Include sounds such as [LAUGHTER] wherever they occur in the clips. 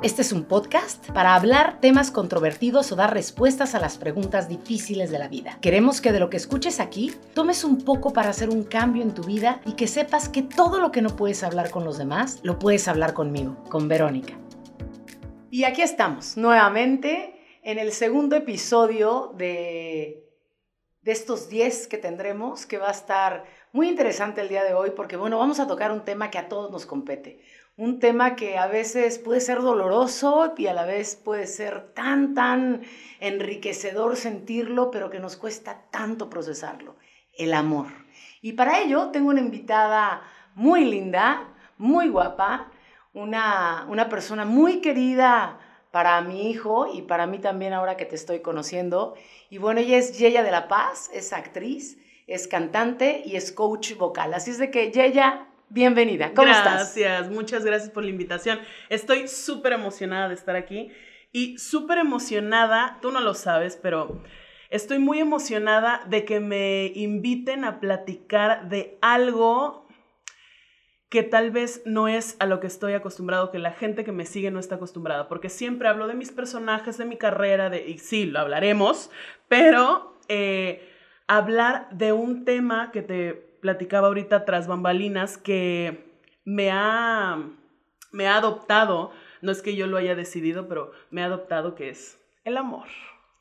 Este es un podcast para hablar temas controvertidos o dar respuestas a las preguntas difíciles de la vida. Queremos que de lo que escuches aquí tomes un poco para hacer un cambio en tu vida y que sepas que todo lo que no puedes hablar con los demás, lo puedes hablar conmigo, con Verónica. Y aquí estamos, nuevamente, en el segundo episodio de, de estos 10 que tendremos, que va a estar muy interesante el día de hoy, porque bueno, vamos a tocar un tema que a todos nos compete un tema que a veces puede ser doloroso y a la vez puede ser tan, tan enriquecedor sentirlo, pero que nos cuesta tanto procesarlo, el amor. Y para ello tengo una invitada muy linda, muy guapa, una, una persona muy querida para mi hijo y para mí también ahora que te estoy conociendo. Y bueno, ella es Yeya de la Paz, es actriz, es cantante y es coach vocal. Así es de que Yeya, bienvenida. ¿Cómo gracias, estás? Gracias, muchas gracias por la invitación. Estoy súper emocionada de estar aquí y súper emocionada, tú no lo sabes, pero estoy muy emocionada de que me inviten a platicar de algo que tal vez no es a lo que estoy acostumbrado, que la gente que me sigue no está acostumbrada, porque siempre hablo de mis personajes, de mi carrera, de, y sí, lo hablaremos, pero eh, hablar de un tema que te platicaba ahorita tras bambalinas que me ha, me ha adoptado, no es que yo lo haya decidido, pero me ha adoptado que es el amor.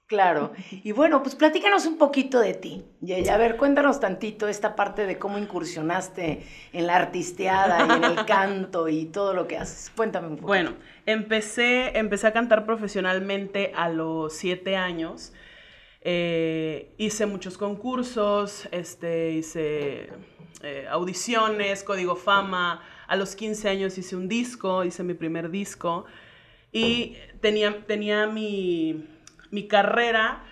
Claro. Y bueno, pues platícanos un poquito de ti. Y a ver, cuéntanos tantito esta parte de cómo incursionaste en la artisteada y en el [LAUGHS] canto y todo lo que haces. Cuéntame un poco. Bueno, empecé, empecé a cantar profesionalmente a los siete años. Eh, hice muchos concursos, este, hice eh, audiciones, código fama. A los 15 años hice un disco, hice mi primer disco. Y tenía, tenía mi, mi carrera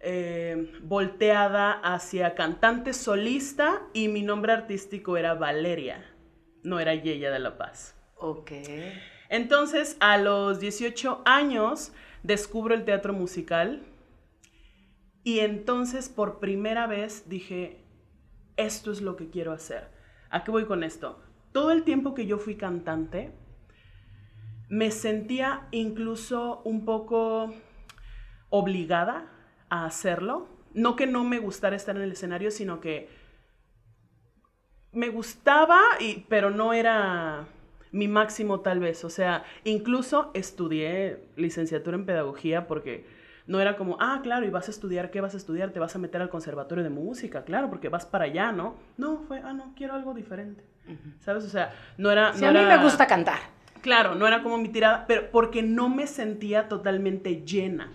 eh, volteada hacia cantante solista y mi nombre artístico era Valeria, no era Yeya de la Paz. Ok. Entonces, a los 18 años, descubro el teatro musical y entonces por primera vez dije, esto es lo que quiero hacer. ¿A qué voy con esto? Todo el tiempo que yo fui cantante, me sentía incluso un poco obligada a hacerlo. No que no me gustara estar en el escenario, sino que me gustaba, y, pero no era mi máximo tal vez. O sea, incluso estudié licenciatura en pedagogía porque no era como, ah, claro, y vas a estudiar, ¿qué vas a estudiar? Te vas a meter al conservatorio de música, claro, porque vas para allá, ¿no? No, fue, ah, no, quiero algo diferente. ¿Sabes? O sea, no era... Sí, a mí me gusta cantar. Claro, no era como mi tirada, pero porque no me sentía totalmente llena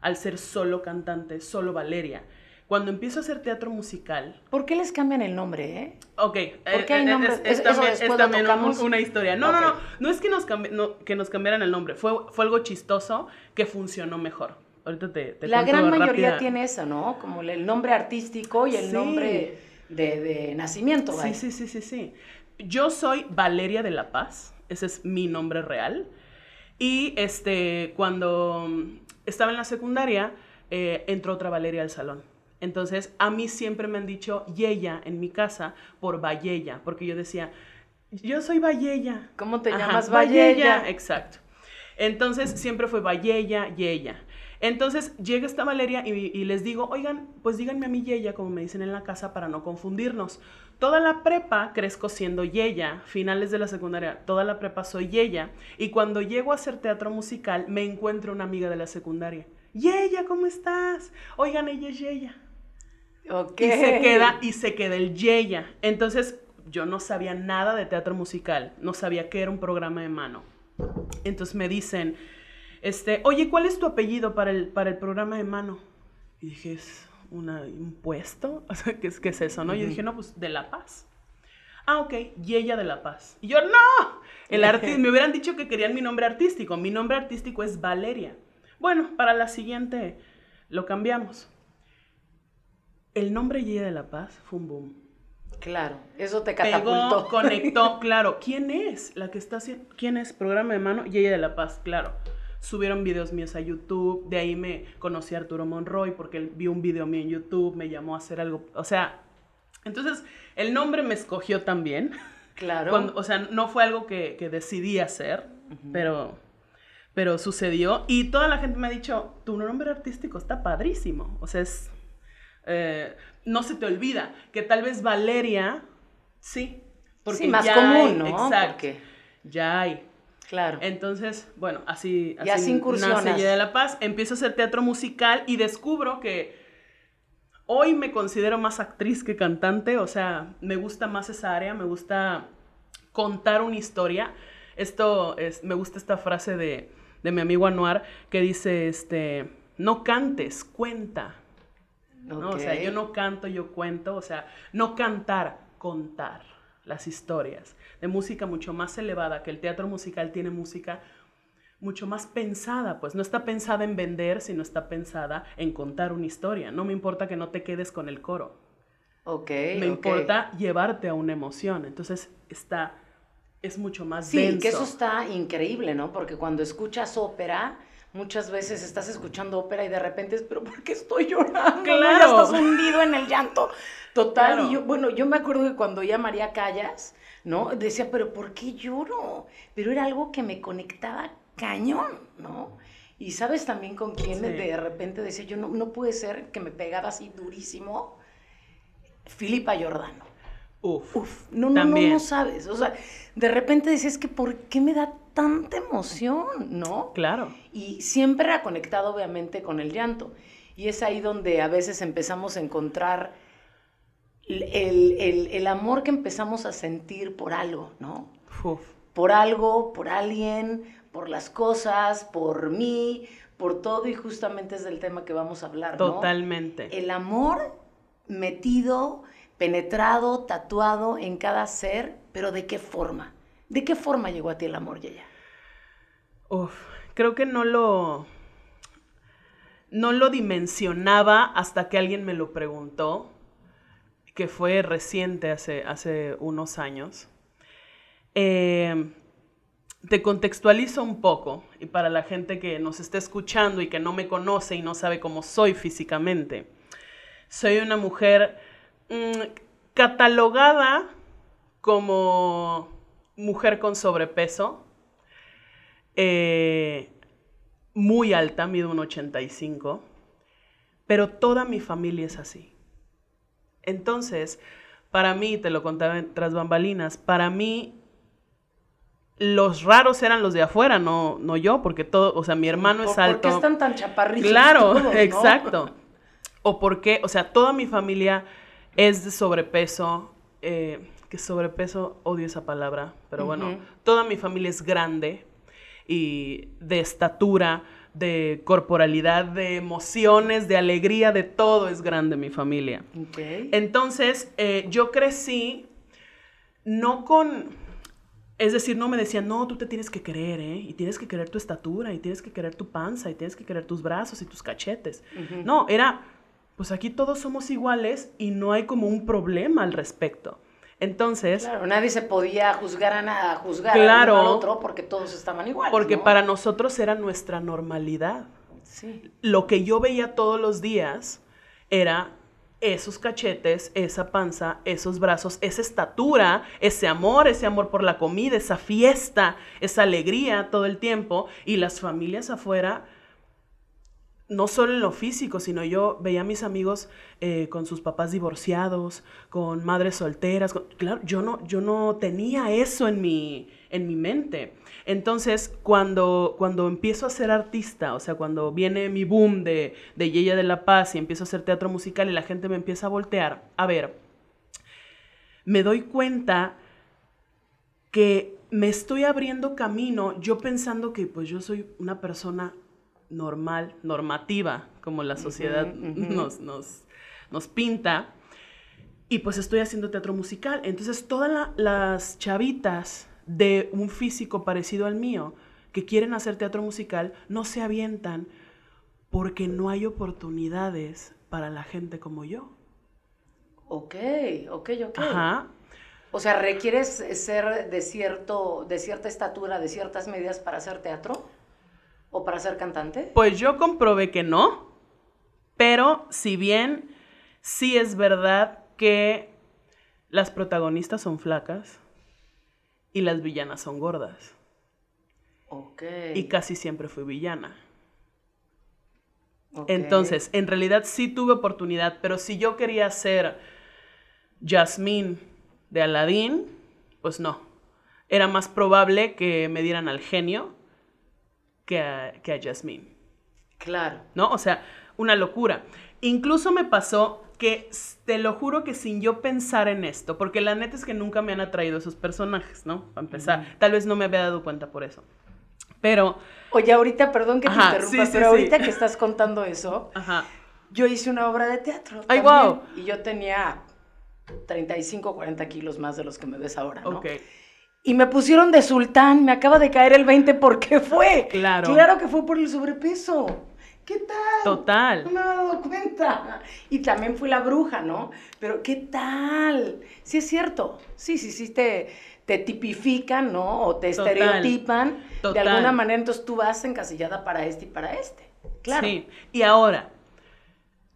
al ser solo cantante, solo Valeria. Cuando empiezo a hacer teatro musical. ¿Por qué les cambian el nombre, eh? Ok. ¿Por qué hay nombres? Es, es, también, es también una historia. No, okay. no, no. No es que nos, no, que nos cambiaran el nombre. Fue, fue algo chistoso que funcionó mejor. Ahorita te, te La gran mayoría rápida. tiene eso, ¿no? Como el nombre artístico y el sí. nombre de, de nacimiento. Sí, sí, sí, sí, sí. Yo soy Valeria de la Paz. Ese es mi nombre real. Y este, cuando estaba en la secundaria, eh, entró otra Valeria al salón. Entonces, a mí siempre me han dicho Yeya en mi casa por Vallella, porque yo decía, yo soy Vallella. ¿Cómo te Ajá, llamas Vallella? Exacto. Entonces, siempre fue Vallella, Yeya. Entonces, llega esta Valeria y, y, les digo, oigan, pues díganme a mí Yeya, como me dicen en la casa, para no confundirnos. Toda la prepa crezco siendo Yeya, finales de la secundaria, toda la prepa soy Yeya, y cuando llego a hacer teatro musical, me encuentro una amiga de la secundaria. Yeya, ¿cómo estás? Oigan, ella es Yeya. Okay. Y se queda, y se queda el Yeya. Entonces, yo no sabía nada de teatro musical, no sabía que era un programa de mano. Entonces me dicen, este, oye, ¿cuál es tu apellido para el, para el programa de mano? Y dije, es una, un puesto, [LAUGHS] o sea, ¿qué es, qué es eso, no? Uh -huh. Yo dije, no, pues de La Paz. Ah, ok, y ella de La Paz. Y yo, no, el artista, [LAUGHS] me hubieran dicho que querían mi nombre artístico. Mi nombre artístico es Valeria. Bueno, para la siguiente lo cambiamos. El nombre Yeya de La Paz fue un boom. Claro, eso te catapultó. Pegó, conectó, [LAUGHS] claro. ¿Quién es la que está haciendo? ¿Quién es? Programa de mano, Yeya de La Paz, claro. Subieron videos míos a YouTube, de ahí me conocí a Arturo Monroy porque él vio un video mío en YouTube, me llamó a hacer algo, o sea, entonces el nombre me escogió también. Claro. Cuando, o sea, no fue algo que, que decidí hacer, uh -huh. pero pero sucedió y toda la gente me ha dicho, tu nombre artístico está padrísimo, o sea, es, eh, no se te olvida que tal vez Valeria, sí, porque más común, ¿no? Exacto, ya hay. Claro. Entonces, bueno, así, así, así nace de la Paz, empiezo a hacer teatro musical y descubro que hoy me considero más actriz que cantante, o sea, me gusta más esa área, me gusta contar una historia. Esto es, me gusta esta frase de, de mi amigo Anuar que dice, este, no cantes, cuenta. O sea, yo no canto, yo cuento, o sea, no cantar, contar las historias de música mucho más elevada, que el teatro musical tiene música mucho más pensada, pues no está pensada en vender, sino está pensada en contar una historia. No me importa que no te quedes con el coro. Ok. Me importa llevarte a una emoción. Entonces está, es mucho más sí, que eso está increíble, ¿no? Porque cuando escuchas ópera, muchas veces estás escuchando ópera y de repente es, pero ¿por qué estoy llorando? Claro. Estás hundido en el llanto. Total. Y yo, bueno, yo me acuerdo que cuando ya María Callas, ¿no? Decía, pero ¿por qué lloro? Pero era algo que me conectaba cañón, ¿no? Y sabes también con quién de repente decía, yo no, no puede ser que me pegaba así durísimo. Filipa Giordano. Uf. Uf. No, no, no, no sabes. O sea, de repente decías que ¿por qué me da tanta emoción? ¿No? Claro. Y siempre era conectado, obviamente, con el llanto. Y es ahí donde a veces empezamos a encontrar el, el, el amor que empezamos a sentir por algo, ¿no? Uf. Por algo, por alguien, por las cosas, por mí, por todo y justamente es del tema que vamos a hablar. Totalmente. El amor metido, penetrado, tatuado en cada ser, pero ¿de qué forma? ¿De qué forma llegó a ti el amor, Yaya? Uf, creo que no lo no lo dimensionaba hasta que alguien me lo preguntó, que fue reciente, hace, hace unos años. Eh, te contextualizo un poco y para la gente que nos está escuchando y que no me conoce y no sabe cómo soy físicamente. Soy una mujer mm, catalogada como mujer con sobrepeso, eh, muy alta, mido un 85, pero toda mi familia es así. Entonces, para mí, te lo contaba tras bambalinas, para mí los raros eran los de afuera, no, no yo, porque todo, o sea, mi hermano es alto. ¿Por qué están tan chaparritos? Claro, exacto. O porque, o sea, toda mi familia es de sobrepeso, eh, que sobrepeso, odio esa palabra, pero bueno, toda mi familia es grande y de estatura, de corporalidad, de emociones, de alegría, de todo es grande mi familia. Entonces, eh, yo crecí no con es decir, no me decían, no, tú te tienes que querer, ¿eh? Y tienes que querer tu estatura, y tienes que querer tu panza, y tienes que querer tus brazos y tus cachetes. No, era, pues aquí todos somos iguales y no hay como un problema al respecto. Entonces... Claro, nadie se podía juzgar a, nada, juzgar claro, al otro porque todos estaban iguales. Porque para nosotros era nuestra normalidad. Sí. Lo que yo veía todos los días era esos cachetes, esa panza, esos brazos, esa estatura, ese amor, ese amor por la comida, esa fiesta, esa alegría todo el tiempo. Y las familias afuera, no solo en lo físico, sino yo veía a mis amigos eh, con sus papás divorciados, con madres solteras. claro, yo no, yo no tenía eso en mi, en mi mente. Entonces, cuando, cuando empiezo a ser artista, o sea, cuando viene mi boom de, de Yeya de la Paz y empiezo a hacer teatro musical y la gente me empieza a voltear, a ver, me doy cuenta que me estoy abriendo camino yo pensando que pues yo soy una persona normal, normativa, como la sociedad Nos, nos, nos, pinta, y pues estoy haciendo teatro musical. Entonces todas las chavitas de un físico parecido al mío que quieren hacer teatro musical no se avientan porque no hay oportunidades para la gente como yo. Ok, ok, ok. Ajá. O sea, ¿requieres ser de, cierto, de cierta estatura, de ciertas medidas para hacer teatro? ¿O para ser cantante? Pues yo comprobé que no, pero si bien sí es verdad que las protagonistas son flacas, y las villanas son gordas. Ok. Y casi siempre fui villana. ok. Entonces, en realidad sí tuve oportunidad, pero si yo quería ser Jasmine de Aladdin, pues no. Era más probable que me dieran al genio que a, que a Jasmine. Claro. ¿no? O sea, una locura. Incluso me pasó que, te lo juro que sin yo pensar en esto, porque la neta es que nunca me han atraído esos personajes, ¿no? Para empezar, tal vez no me había dado cuenta por eso. Pero, Oye, ahorita, perdón que te Ajá, interrumpa, sí, sí, pero sí. ahorita que estás contando eso, ajá, yo hice una obra de teatro. Ay, también, guau. Y yo tenía 35, 40 kilos más de los que me ves ahora, ¿no? Y me pusieron de sultán, me acaba de caer el 20 ¿por qué fue? Claro. Claro que fue por el sobrepeso. ¿Qué tal? No Total. me había dado cuenta. Y también fui la bruja, ¿no? Pero ¿qué tal? Sí es cierto. Sí, sí, sí te, te tipifican, ¿no? O te Total. estereotipan. De Total. alguna manera, entonces tú vas encasillada para este y para este. Claro. Sí. Y ahora,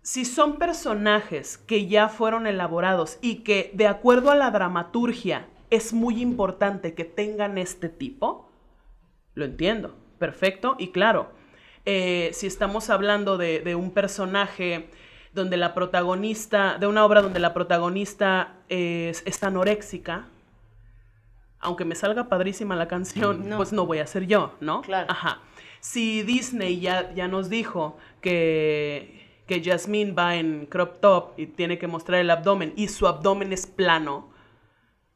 si son personajes que ya fueron elaborados y que de acuerdo a la dramaturgia es muy importante que tengan este tipo, lo entiendo, perfecto y claro. Eh, si estamos hablando de, de un personaje donde la protagonista, de una obra donde la protagonista es, es anoréxica, aunque me salga padrísima la canción, No. pues no voy a ser yo, ¿no? Claro. Ajá. Si Disney ya, ya nos dijo que, que Jasmine va en crop top y tiene que mostrar el abdomen y su abdomen es plano,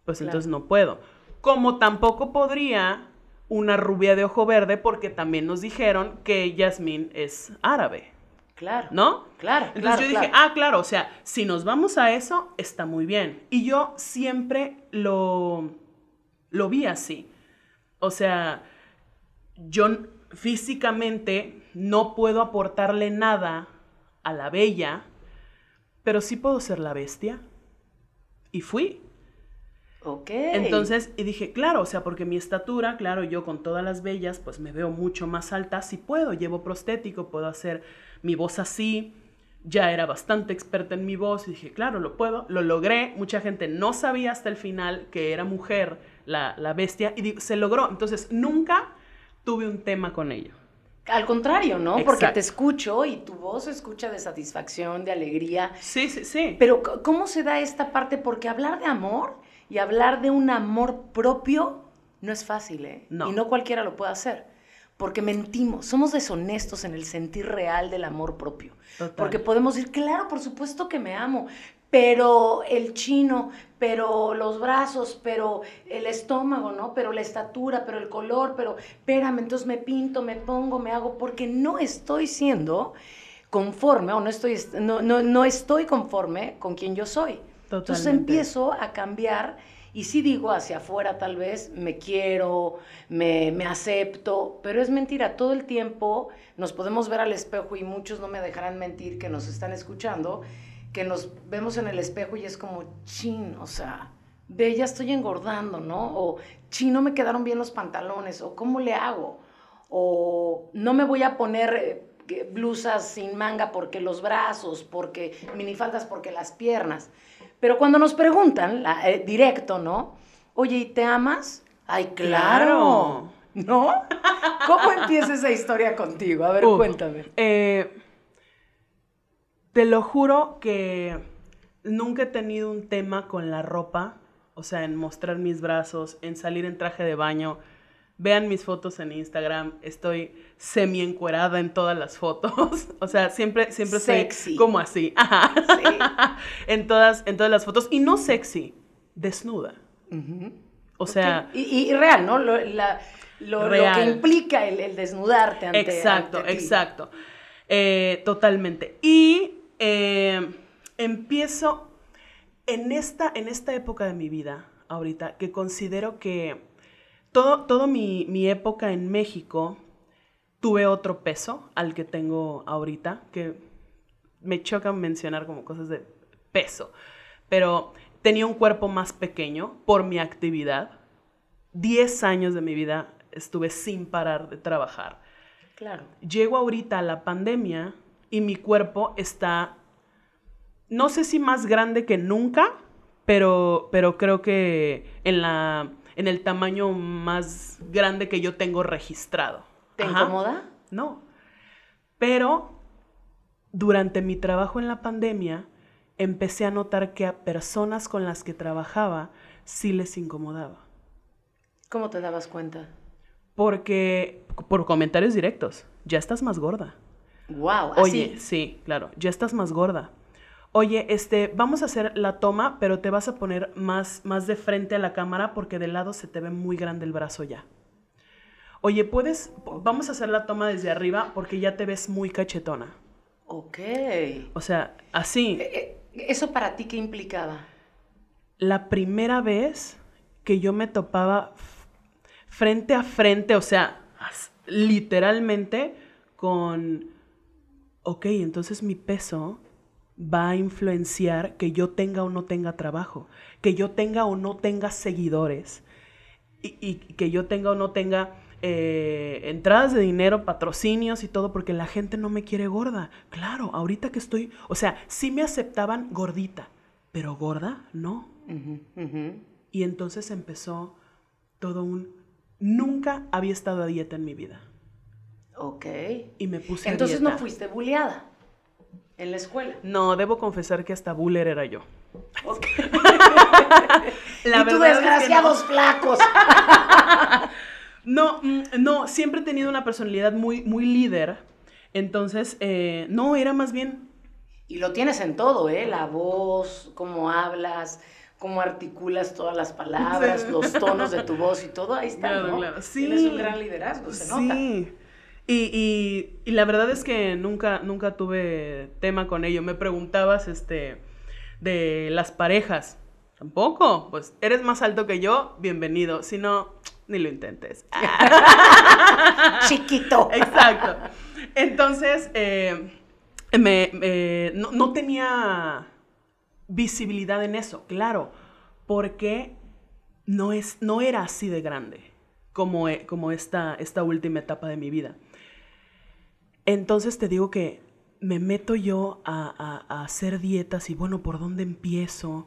pues Claro. entonces no puedo. Como tampoco podría una rubia de ojo verde porque también nos dijeron que Jasmine es árabe, Claro. ¿no? Claro. Entonces claro, yo dije, ah, claro, o sea, si nos vamos a eso, está muy bien. Y yo siempre lo, lo vi así. O sea, yo físicamente no puedo aportarle nada a la bella, pero sí puedo ser la bestia. Y fui. Ok. Entonces, y dije, claro, o sea, porque mi estatura, claro, yo con todas las bellas, pues me veo mucho más alta, si puedo, llevo prostético, puedo hacer mi voz así, ya era bastante experta en mi voz, y dije, claro, lo puedo, lo logré, mucha gente no sabía hasta el final que era mujer la, la bestia, y se logró, entonces nunca tuve un tema con ello. Al contrario, ¿no? Porque te escucho y tu voz se escucha de satisfacción, de alegría. Sí, sí, sí. Pero ¿cómo se da esta parte? Porque hablar de amor y hablar de un amor propio no es fácil, ¿eh? No. Y no cualquiera lo puede hacer. Porque mentimos, somos deshonestos en el sentir real del amor propio. Total. Porque podemos decir, claro, por supuesto que me amo, pero el chino, pero los brazos, pero el estómago, ¿no? Pero la estatura, pero el color, pero espérame, entonces me pinto, me pongo, me hago, porque no estoy siendo conforme o no estoy, no, no, no estoy conforme con quien yo soy. Entonces Totalmente. empiezo a cambiar y sí digo hacia afuera tal vez, me quiero, me, me acepto, pero es mentira, todo el tiempo nos podemos ver al espejo y muchos no me dejarán mentir que nos están escuchando, que nos vemos en el espejo y es como, chin, o sea, ve, ya estoy engordando, ¿no? O, chin, no me quedaron bien los pantalones, o ¿cómo le hago? O no me voy a poner eh, blusas sin manga porque los brazos, porque minifaldas, porque las piernas. Pero cuando nos preguntan, la- eh, directo, ¿no? Oye, ¿y te amas? Ay, claro. ¿No? ¿Cómo empieza esa historia contigo? A ver, cuéntame. eh, te lo juro que nunca he tenido un tema con la ropa, o sea, en mostrar mis brazos, en salir en traje de baño. Vean mis fotos en Instagram, estoy semi encuerada en todas las fotos. [LAUGHS] O sea, siempre, siempre Sexy. estoy como así. [LAUGHS] Ajá. Sí. en, todas, en todas las fotos. Y no sexy, desnuda. O sea, y, y real, ¿no? Lo, la- lo- lo que implica el, el desnudarte ante Exacto, ante exacto. Eh, totalmente. Y eh, empiezo en esta, en esta época de mi vida, ahorita, que considero que todo, todo mi, mi época en México tuve otro peso al que tengo ahorita, que me choca mencionar como cosas de peso, pero tenía un cuerpo más pequeño por mi actividad. Diez años de mi vida estuve sin parar de trabajar. Claro. Llego ahorita a la pandemia y mi cuerpo está, no sé si más grande que nunca, pero, pero creo que en la, en el tamaño más grande que yo tengo registrado. ¿Te incomoda? No. Pero durante mi trabajo en la pandemia, empecé a notar que a personas con las que trabajaba sí les incomodaba. ¿Cómo te dabas cuenta? Porque, por comentarios directos, ya estás más gorda. Wow, Oye, sí, claro, ya estás más gorda. Oye, este, vamos a hacer la toma, pero te vas a poner más, más de frente a la cámara porque de lado se te ve muy grande el brazo ya. Oye, puedes, vamos a hacer la toma desde arriba porque ya te ves muy cachetona. Ok. O sea, así. Eh, eh, ¿Eso para ti qué implicaba? La primera vez que yo me topaba frente a frente, o sea, literalmente con, ok, entonces mi peso va a influenciar que yo tenga o no tenga trabajo, que yo tenga o no tenga seguidores y, que yo tenga o no tenga eh, entradas de dinero, patrocinios y todo, porque la gente no me quiere gorda. Claro, ahorita que estoy, o sea, sí me aceptaban gordita, pero gorda no. Y entonces empezó todo un... Nunca había estado a dieta en mi vida. Ok. Y me puse Entonces no fuiste bulleada en la escuela. No, debo confesar que hasta buller era yo. [LAUGHS] la y tú desgraciados flacos. [LAUGHS] no, mm, no, siempre he tenido una personalidad muy, muy líder. Entonces, eh, no, era más bien... Y lo tienes en todo, ¿eh? La voz, cómo hablas, cómo articulas todas las palabras, los tonos de tu voz y todo, ahí está, ¿no? Sí. Tienes un gran liderazgo, se nota. Sí. Y, y, la verdad es que nunca, nunca tuve tema con ello. Me preguntabas, este, de las parejas. Tampoco. Pues, eres más alto que yo, bienvenido. Si no, ni lo intentes. [LAUGHS] Chiquito. Exacto. Entonces, eh, me, no, no tenía visibilidad en eso, claro, porque no, es, no era así de grande como, como esta, esta última etapa de mi vida. Entonces te digo que me meto yo a, a, hacer dietas y bueno, ¿por dónde empiezo?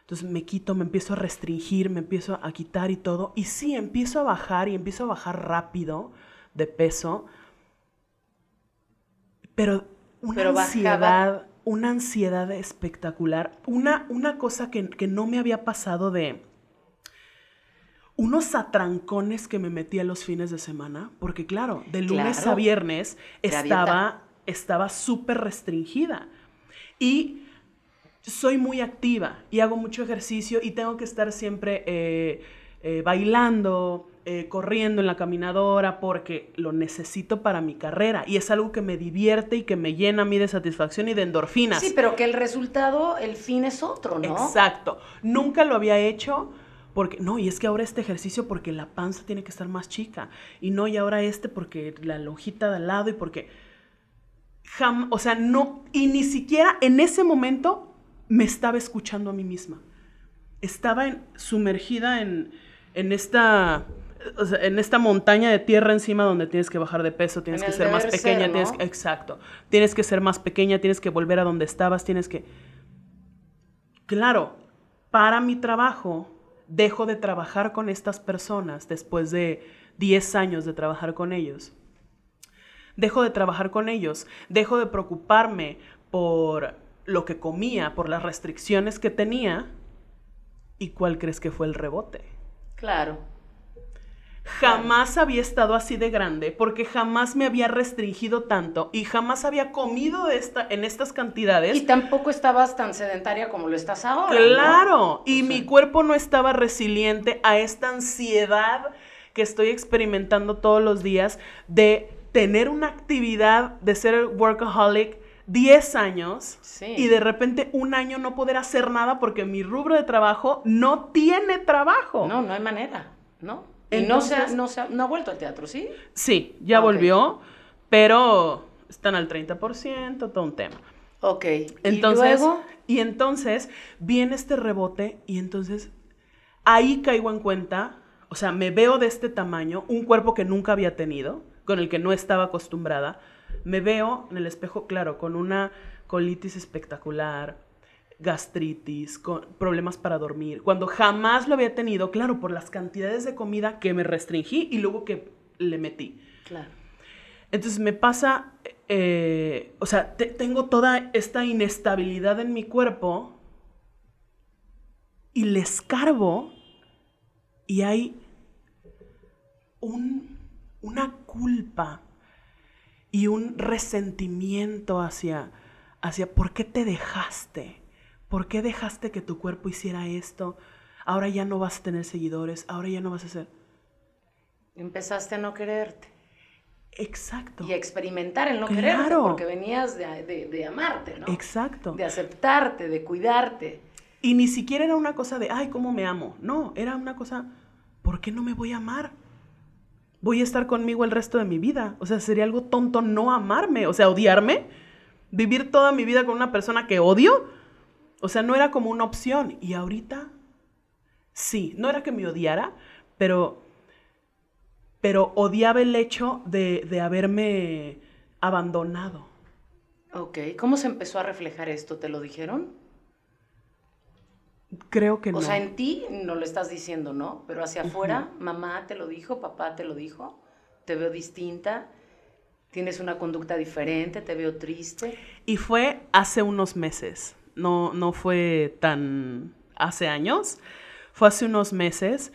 Entonces me quito, me empiezo a restringir, me empiezo a quitar y todo. Y sí, empiezo a bajar y empiezo a bajar rápido de peso. Pero una ansiedad una ansiedad espectacular, una, una cosa que, no me había pasado de unos atrancones que me metía los fines de semana, porque claro, de lunes a viernes estaba estaba súper restringida. Y soy muy activa y hago mucho ejercicio y tengo que estar siempre eh, eh, bailando, eh, corriendo en la caminadora porque lo necesito para mi carrera y es algo que me divierte y que me llena a mí de satisfacción y de endorfinas. Sí, pero que el resultado, el fin es otro, ¿no? Exacto. Nunca lo había hecho porque, no, y es que ahora este ejercicio porque la panza tiene que estar más chica y no, y ahora este porque la lonjita de al lado y porque... Jam, o sea, no, y ni siquiera en ese momento me estaba escuchando a mí misma. Estaba en, sumergida en, en esta en esta montaña de tierra encima donde tienes que bajar de peso, tienes que ser más pequeña, tienes exacto, tienes que ser más pequeña, tienes que volver a donde estabas, tienes que Claro, para mi trabajo dejo de trabajar con estas personas después de 10 años de trabajar con ellos. Dejo de trabajar con ellos, dejo de preocuparme por lo que comía, por las restricciones que tenía. ¿Y cuál crees que fue el rebote? Claro Jamás había estado así de grande porque jamás me había restringido tanto y jamás había comido esta, en estas cantidades. Y tampoco estabas tan sedentaria como lo estás ahora. Claro, y mi cuerpo no estaba resiliente a esta ansiedad que estoy experimentando todos los días de tener una actividad, de ser workaholic 10 años y de repente un año no poder hacer nada porque mi rubro de trabajo no tiene trabajo. No, no hay manera, ¿no? Y no, se ha, no, se ha, no ha vuelto al teatro, ¿sí? Sí, ya volvió, pero están al 30%, todo un tema. Ok. Entonces, ¿Y luego? Y entonces viene este rebote y entonces ahí caigo en cuenta, o sea, me veo de este tamaño, un cuerpo que nunca había tenido, con el que no estaba acostumbrada. Me veo en el espejo, claro, con una colitis espectacular, gastritis, con problemas para dormir, cuando jamás lo había tenido, claro, por las cantidades de comida que me restringí y luego que le metí. Claro. Entonces me pasa, eh, o sea, tengo toda esta inestabilidad en mi cuerpo y le escarbo y hay un, una culpa y un resentimiento hacia, hacia por qué te dejaste, por qué dejaste que tu cuerpo hiciera esto, ahora ya no vas a tener seguidores, ahora ya no vas a ser... Empezaste a no quererte. Exacto. Y experimentar el no quererte, porque venías de, amarte, ¿no? Exacto. De aceptarte, de cuidarte. Y ni siquiera era una cosa de, ay, cómo me amo. No, era una cosa, ¿por qué no me voy a amar? Voy a estar conmigo el resto de mi vida. O sea, sería algo tonto no amarme, o sea, odiarme. Vivir toda mi vida con una persona que odio. O sea, no era como una opción. Y ahorita, sí, no era que me odiara, pero pero odiaba el hecho de, haberme abandonado. Ok, ¿cómo se empezó a reflejar esto? ¿Te lo dijeron? Creo que no. O sea, en ti no lo estás diciendo, ¿no? Pero hacia afuera, mamá te lo dijo, papá te lo dijo, te veo distinta, tienes una conducta diferente, te veo triste. Y fue hace unos meses, no, no fue tan hace años, fue hace unos meses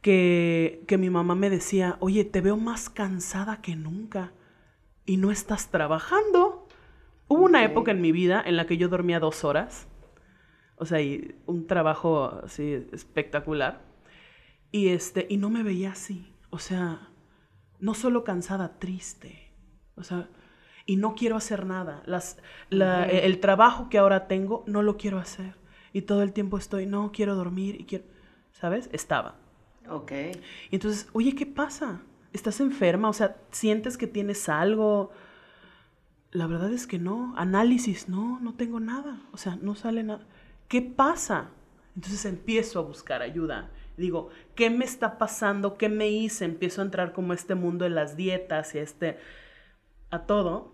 que, mi mamá me decía, oye, te veo más cansada que nunca y no estás trabajando. Hubo una época en mi vida en la que yo dormía dos horas, o sea, y un trabajo así espectacular, y, este, y no me veía así, o sea, no solo cansada, triste, o sea, y no quiero hacer nada. Las, El trabajo que ahora tengo no lo quiero hacer. Y todo el tiempo estoy, no, quiero dormir y quiero, ¿sabes? Estaba. Ok. Y entonces, oye, ¿qué pasa? ¿Estás enferma? O sea, ¿sientes que tienes algo? La verdad es que no. Análisis, no, no tengo nada. O sea, no sale nada. ¿Qué pasa? Entonces empiezo a buscar ayuda. Digo, ¿qué me está pasando? ¿Qué me hice? Empiezo a entrar como a este mundo de las dietas y a este, a todo.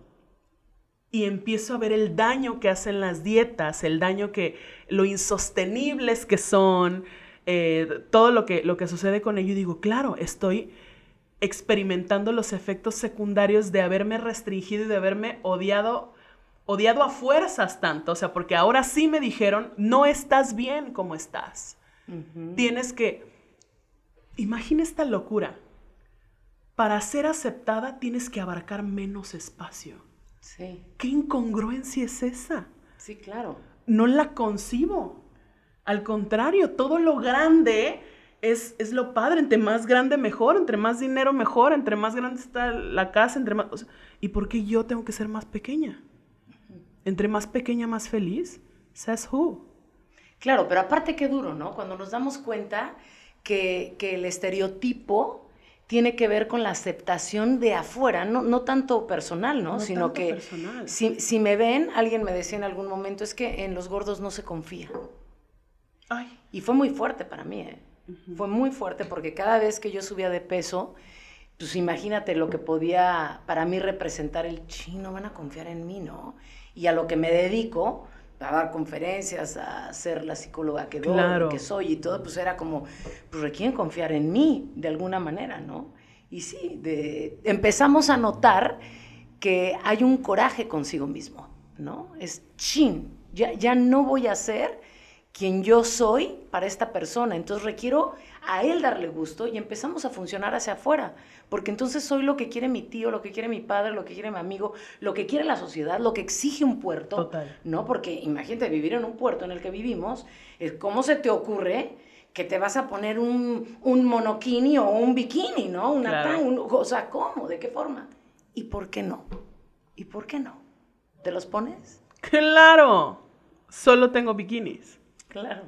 Y empiezo a ver el daño que hacen las dietas, el daño que, lo insostenibles que son, eh, todo lo que, lo que sucede con ello y digo, claro, estoy experimentando los efectos secundarios de haberme restringido y de haberme odiado, odiado a fuerzas tanto. O sea, porque ahora sí me dijeron, no estás bien como estás. Tienes que... Imagina esta locura. Para ser aceptada tienes que abarcar menos espacio. Sí. ¿Qué incongruencia es esa? Sí, claro. No la concibo. Al contrario, todo lo grande es, es, lo padre. Entre más grande, mejor. Entre más dinero, mejor. Entre más grande está la casa, entre más... ¿Y por qué yo tengo que ser más pequeña? Entre más pequeña, más feliz. Says who. Claro, pero aparte qué duro, ¿no? Cuando nos damos cuenta que, el estereotipo tiene que ver con la aceptación de afuera, no, no tanto personal, ¿no? Sino que Si, si me ven, alguien me decía en algún momento, es que en los gordos no se confía. Y fue muy fuerte para mí, ¿eh? Fue muy fuerte porque cada vez que yo subía de peso, pues imagínate lo que podía para mí representar el chino, van a confiar en mí, ¿no? Y a lo que me dedico, a dar conferencias, a ser la psicóloga que doy, que soy y todo, pues era como, pues requieren confiar en mí de alguna manera, ¿no? Y sí, de, empezamos a notar que hay un coraje consigo mismo, ¿no? Es chin, ya, ya no voy a ser quien yo soy para esta persona. Entonces requiero a él darle gusto y empezamos a funcionar hacia afuera. Porque entonces soy lo que quiere mi tío, lo que quiere mi padre, lo que quiere mi amigo, lo que quiere la sociedad, lo que exige un puerto. Total. ¿No? Porque imagínate vivir en un puerto en el que vivimos, ¿cómo se te ocurre? que te vas a poner un, un monokini o un bikini, ¿no? Una o sea, ¿cómo? ¿De qué forma? ¿Y por qué no? ¿Y por qué no? ¿Te los pones? Claro. Solo tengo bikinis. Claro.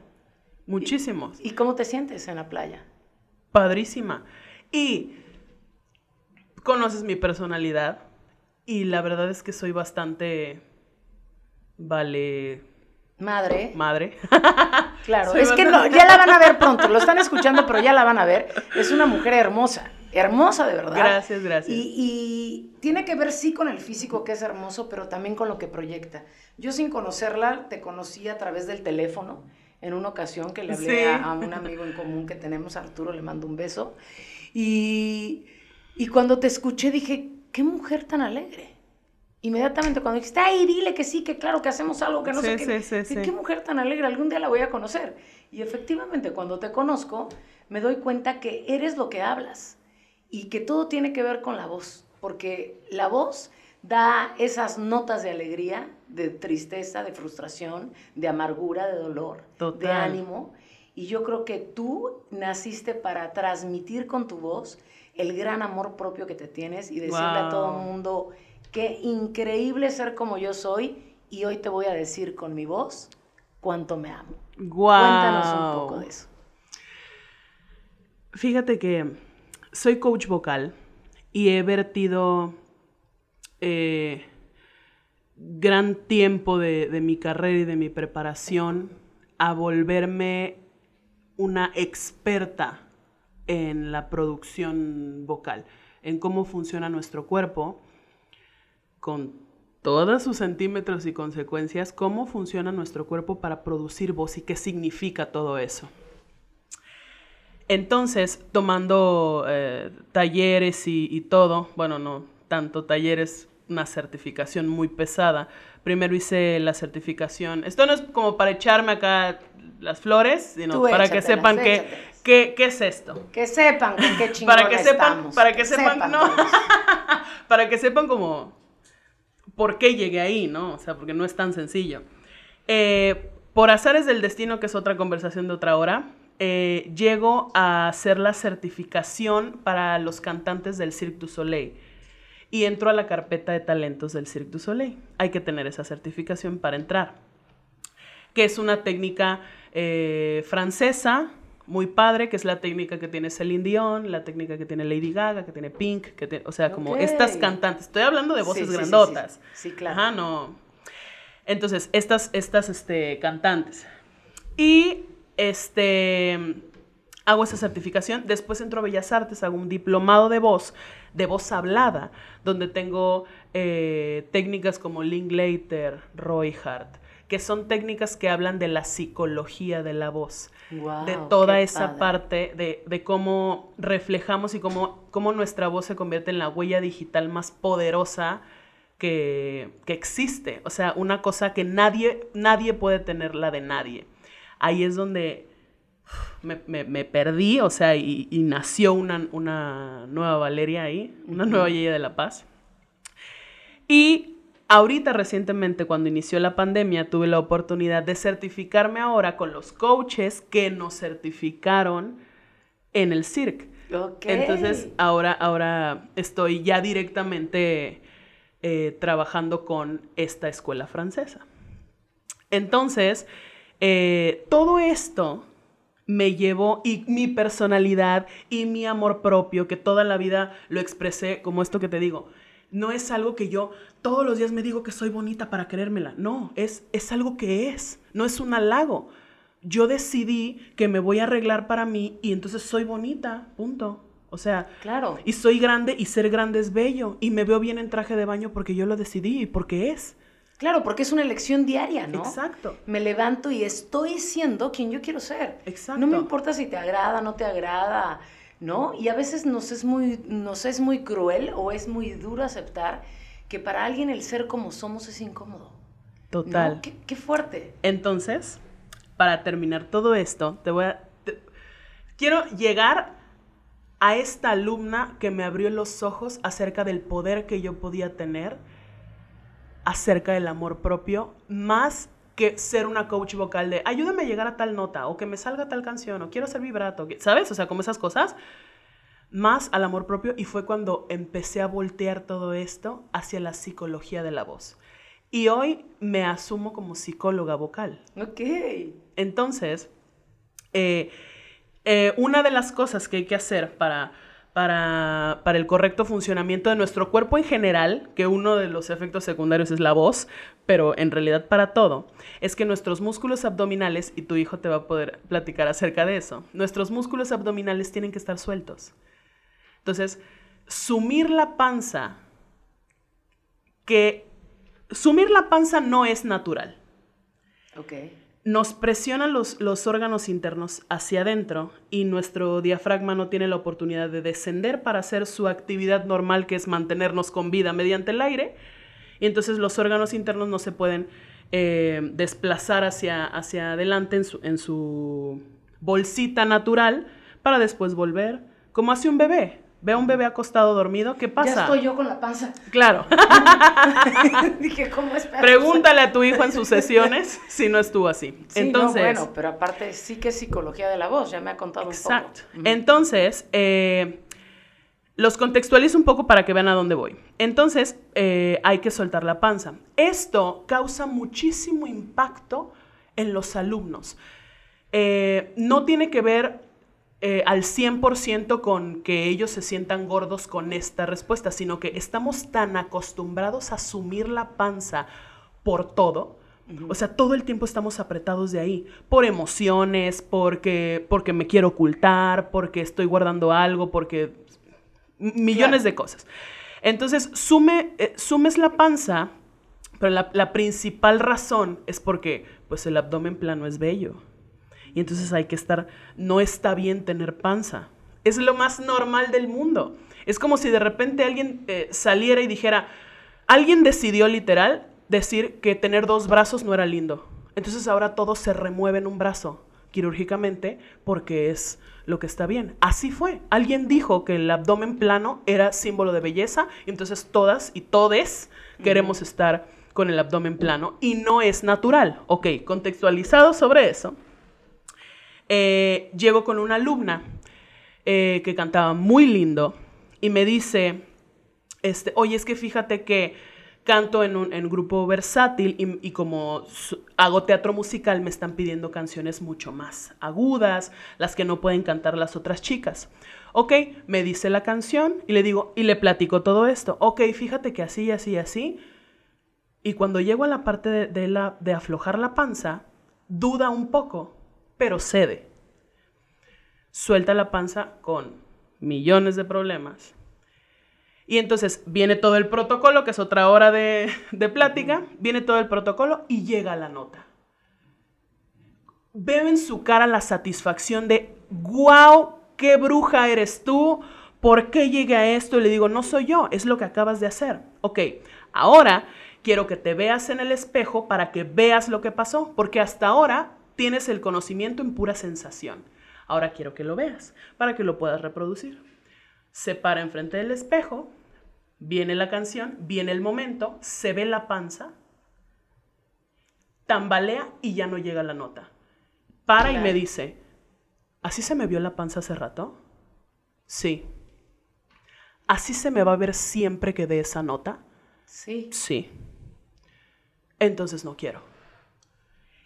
Muchísimos. ¿Y, cómo te sientes en la playa? Padrísima. Y conoces mi personalidad y la verdad es que soy bastante... Vale... Madre. Madre. [LAUGHS] Claro, es que ya la van a ver pronto, lo están escuchando, pero ya la van a ver. Es una mujer hermosa. hermosa de verdad. Gracias, gracias. Y, y, tiene que ver sí con el físico que es hermoso, pero también con lo que proyecta. Yo sin conocerla te conocí a través del teléfono en una ocasión que le hablé a, un amigo en común que tenemos, Arturo, le mando un beso. Y, y cuando te escuché dije, qué mujer tan alegre. Inmediatamente cuando dijiste, ay, dile que sí, que claro, que hacemos algo, que no sé qué. Sí, sí, qué mujer tan alegre, algún día la voy a conocer. Y efectivamente, cuando te conozco, me doy cuenta que eres lo que hablas y que todo tiene que ver con la voz, porque la voz da esas notas de alegría, de tristeza, de frustración, de amargura, de dolor, de ánimo. Y yo creo que tú naciste para transmitir con tu voz el gran amor propio que te tienes y decirle a todo el mundo, qué increíble ser como yo soy y hoy te voy a decir con mi voz cuánto me amo. Cuéntanos un poco de eso. Fíjate que soy coach vocal y he vertido eh, gran tiempo de, de mi carrera y de mi preparación a volverme una experta en la producción vocal, en cómo funciona nuestro cuerpo, con todos sus centímetros y consecuencias, cómo funciona nuestro cuerpo para producir voz y qué significa todo eso. Entonces, tomando eh, talleres y, y, todo, bueno, no tanto talleres, una certificación muy pesada. Primero hice la certificación. Esto no es como para echarme acá las flores, sino para que sepan que, ¿qué, es esto. Que sepan con qué [LAUGHS] chingón para que sepan, Para que sepan, no. [LAUGHS] para que sepan como por qué llegué ahí, ¿no? O sea, porque no es tan sencillo. Eh, por azares del destino, que es otra conversación de otra hora, eh, llego a hacer la certificación para los cantantes del Cirque du Soleil y entro a la carpeta de talentos del Cirque du Soleil. Hay que tener esa certificación para entrar, que es una técnica eh, francesa muy padre, que es la técnica que tiene Celine Dion, la técnica que tiene Lady Gaga, que tiene Pink, que o sea, como estas cantantes. Estoy hablando de voces grandotas. Sí, claro. Ajá, no. Entonces, estas, estas este, cantantes. Y este, hago esa certificación, después entro a Bellas Artes, hago un diplomado de voz, de voz hablada, donde tengo eh, técnicas como Linklater, Roy Hart, que son técnicas que hablan de la psicología de la voz, de toda esa parte de, de, cómo reflejamos y cómo, cómo nuestra voz se convierte en la huella digital más poderosa que, que existe. O sea, una cosa que nadie, nadie puede tener la de nadie ahí es donde me, perdí, o sea, y, nació una, una, nueva Valeria ahí, una nueva Yeye de la Paz. Y ahorita recientemente, cuando inició la pandemia, tuve la oportunidad de certificarme ahora con los coaches que nos certificaron en el CIRC. Entonces, ahora, ahora estoy ya directamente eh, trabajando con esta escuela francesa. Entonces, eh, todo esto me llevó y mi personalidad y mi amor propio, que toda la vida lo expresé como esto que te digo. No es algo que yo todos los días me digo que soy bonita para creérmela. No, es, es algo que es. No es un halago. Yo decidí que me voy a arreglar para mí y entonces soy bonita, punto. O sea, claro. Y soy grande y ser grande es bello. Y me veo bien en traje de baño porque yo lo decidí y porque es. Claro, porque es una elección diaria, ¿no? Exacto. Me levanto y estoy siendo quien yo quiero ser. Exacto. No me importa si te agrada, no te agrada, ¿no? Y a veces nos es muy, nos es muy cruel o es muy duro aceptar que para alguien el ser como somos es incómodo. Total. Qué, qué, fuerte. Entonces, para terminar todo esto, te voy a... quiero llegar a esta alumna que me abrió los ojos acerca del poder que yo podía tener acerca del amor propio, más que ser una coach vocal de ayúdame a llegar a tal nota o que me salga tal canción o quiero hacer vibrato, ¿sabes? O sea, como esas cosas, más al amor propio y fue cuando empecé a voltear todo esto hacia la psicología de la voz. Y hoy me asumo como psicóloga vocal. Ok. Entonces, eh, eh, una de las cosas que hay que hacer para para, el correcto funcionamiento de nuestro cuerpo en general, que uno de los efectos secundarios es la voz, pero en realidad para todo, es que nuestros músculos abdominales, y tu hijo te va a poder platicar acerca de eso, nuestros músculos abdominales tienen que estar sueltos. Entonces, sumir la panza, que sumir la panza no es natural. Ok. Nos presionan los, los órganos internos hacia adentro y nuestro diafragma no tiene la oportunidad de descender para hacer su actividad normal, que es mantenernos con vida mediante el aire. Y entonces los órganos internos no se pueden eh, desplazar hacia, hacia adelante en su, en su bolsita natural para después volver, como hace un bebé. Ve a un bebé acostado dormido, ¿qué pasa? Ya estoy yo con la panza. Claro. [LAUGHS] Dije, ¿cómo es? Pregúntale a tu hijo en sus sesiones si no estuvo así. Sí, Entonces, no, bueno, pero aparte sí que es psicología de la voz, ya me ha contado Exacto. un poco. Entonces, eh, los contextualizo un poco para que vean a dónde voy. Entonces, eh, hay que soltar la panza. Esto causa muchísimo impacto en los alumnos. Eh, no tiene que ver eh, al 100% con que ellos se sientan gordos con esta respuesta, sino que estamos tan acostumbrados a asumir la panza por todo. O sea, todo el tiempo estamos apretados de ahí, por emociones, porque, porque me quiero ocultar, porque estoy guardando algo, porque millones Claro. de cosas. Entonces, sume, eh, sumes la panza, pero la, la principal razón es porque pues el abdomen plano es bello. Y entonces hay que estar, no está bien tener panza. Es lo más normal del mundo. Es como si de repente alguien eh, saliera y dijera, alguien decidió literal decir que tener dos brazos no era lindo. Entonces ahora todo se remueve en un brazo quirúrgicamente porque es lo que está bien. Así fue. Alguien dijo que el abdomen plano era símbolo de belleza y entonces todas y todes queremos estar con el abdomen plano y no es natural. Ok, contextualizado sobre eso, eh, llego con una alumna eh, que cantaba muy lindo y me dice, este, oye, es que fíjate que canto en un grupo versátil y, como hago teatro musical me están pidiendo canciones mucho más agudas, las que no pueden cantar las otras chicas. Ok, me dice la canción y le digo, y le platico todo esto. Ok, fíjate que así, así, así. Y cuando llego a la parte de aflojar la panza, duda un poco, pero cede. Suelta la panza con millones de problemas. Y entonces viene todo el protocolo, que es otra hora de, plática, viene todo el protocolo y llega la nota. Veo en su cara la satisfacción de, wow, qué bruja eres tú, ¿por qué llegué a esto? Y le digo, no soy yo, es lo que acabas de hacer. Ok, ahora quiero que te veas en el espejo para que veas lo que pasó, porque hasta ahora tienes el conocimiento en pura sensación. Ahora quiero que lo veas para que lo puedas reproducir. Se para enfrente del espejo, viene la canción, viene el momento, se ve la panza, tambalea y ya no llega la nota. Para y me dice, ¿así se me vio la panza hace rato? Sí. ¿Así se me va a ver siempre que dé esa nota? Sí. Sí. Entonces no quiero.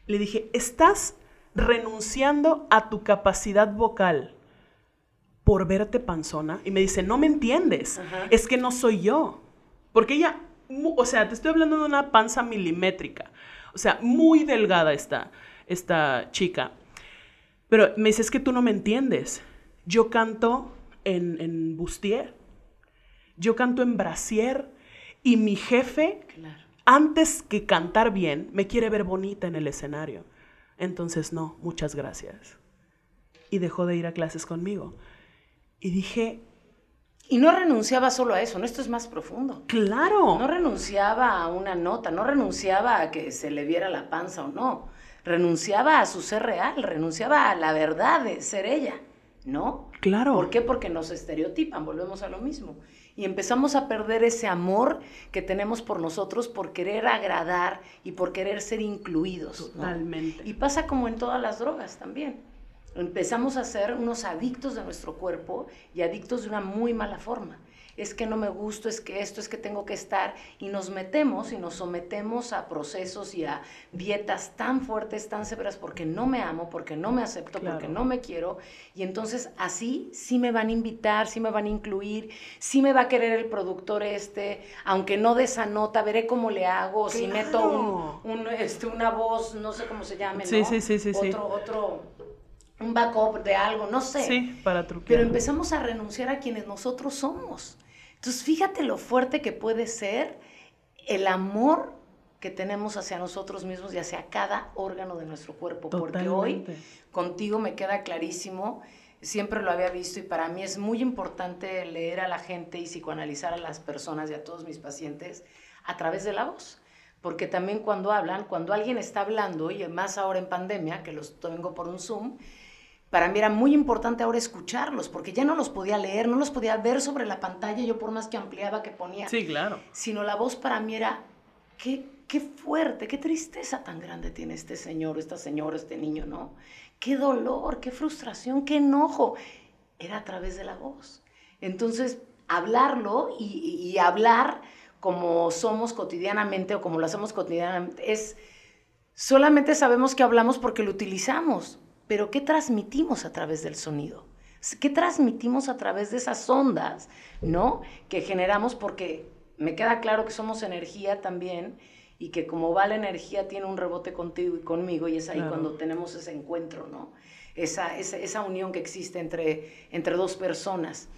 Le dije, estás renunciando a tu capacidad vocal por verte panzona. Y me dice, no me entiendes. Ajá. Es que no soy yo. Porque ella, o sea, te estoy hablando de una panza milimétrica. O sea, muy delgada esta, esta chica. Pero me dice, es que tú no me entiendes. Yo canto en, en bustier. Yo canto en brasier. Y mi jefe Claro. Antes que cantar bien, me quiere ver bonita en el escenario. Entonces, no, muchas gracias. Y dejó de ir a clases conmigo. Y dije, Y no renunciaba solo a eso, ¿no? Esto es más profundo. claro. No renunciaba a una nota, no renunciaba a que se le viera la panza o no. Renunciaba a su ser real, renunciaba a la verdad de ser ella, ¿no? Claro. ¿Por qué? Porque nos estereotipan, volvemos a lo mismo. Y empezamos a perder ese amor que tenemos por nosotros por querer agradar y por querer ser incluidos. ¿no? Totalmente. Y pasa como en todas las drogas también. Empezamos a ser unos adictos de nuestro cuerpo y adictos de una muy mala forma. Es que no me gusto, es que esto, es que tengo que estar. Y nos metemos y nos sometemos a procesos y a dietas tan fuertes, tan severas, porque no me amo, porque no me acepto, Claro. porque no me quiero. Y entonces así sí me van a invitar, sí me van a incluir, sí me va a querer el productor este, aunque no de esa nota, veré cómo le hago, si meto un, un, este, una voz, no sé cómo se llame, Sí, ¿no? sí, sí, sí, sí. Otro, otro, un backup de algo, no sé. Sí, para truquear. Pero empezamos a renunciar a quienes nosotros somos. Entonces, fíjate lo fuerte que puede ser el amor que tenemos hacia nosotros mismos y hacia cada órgano de nuestro cuerpo. Porque hoy contigo me queda clarísimo, siempre lo había visto y para mí es muy importante leer a la gente y psicoanalizar a las personas y a todos mis pacientes a través de la voz porque también cuando hablan, cuando alguien está hablando, y más ahora en pandemia, que los tengo por un Zoom, para mí era muy importante ahora escucharlos, porque ya no los podía leer, no los podía ver sobre la pantalla, yo por más que ampliaba, que ponía. Sí, claro. Sino la voz para mí era, qué, qué fuerte, qué tristeza tan grande tiene este señor, esta señora, este niño, ¿no? Qué dolor, qué frustración, qué enojo. Era a través de la voz. Entonces, hablarlo y, y hablar como somos cotidianamente o como lo hacemos cotidianamente, es solamente sabemos que hablamos porque lo utilizamos, pero ¿qué transmitimos a través del sonido? ¿Qué transmitimos a través de esas ondas, ¿no? Que generamos porque me queda claro que somos energía también y que como va la energía tiene un rebote contigo y conmigo y es ahí cuando tenemos ese encuentro, ¿no? Esa, esa, unión que existe entre, entre dos personas.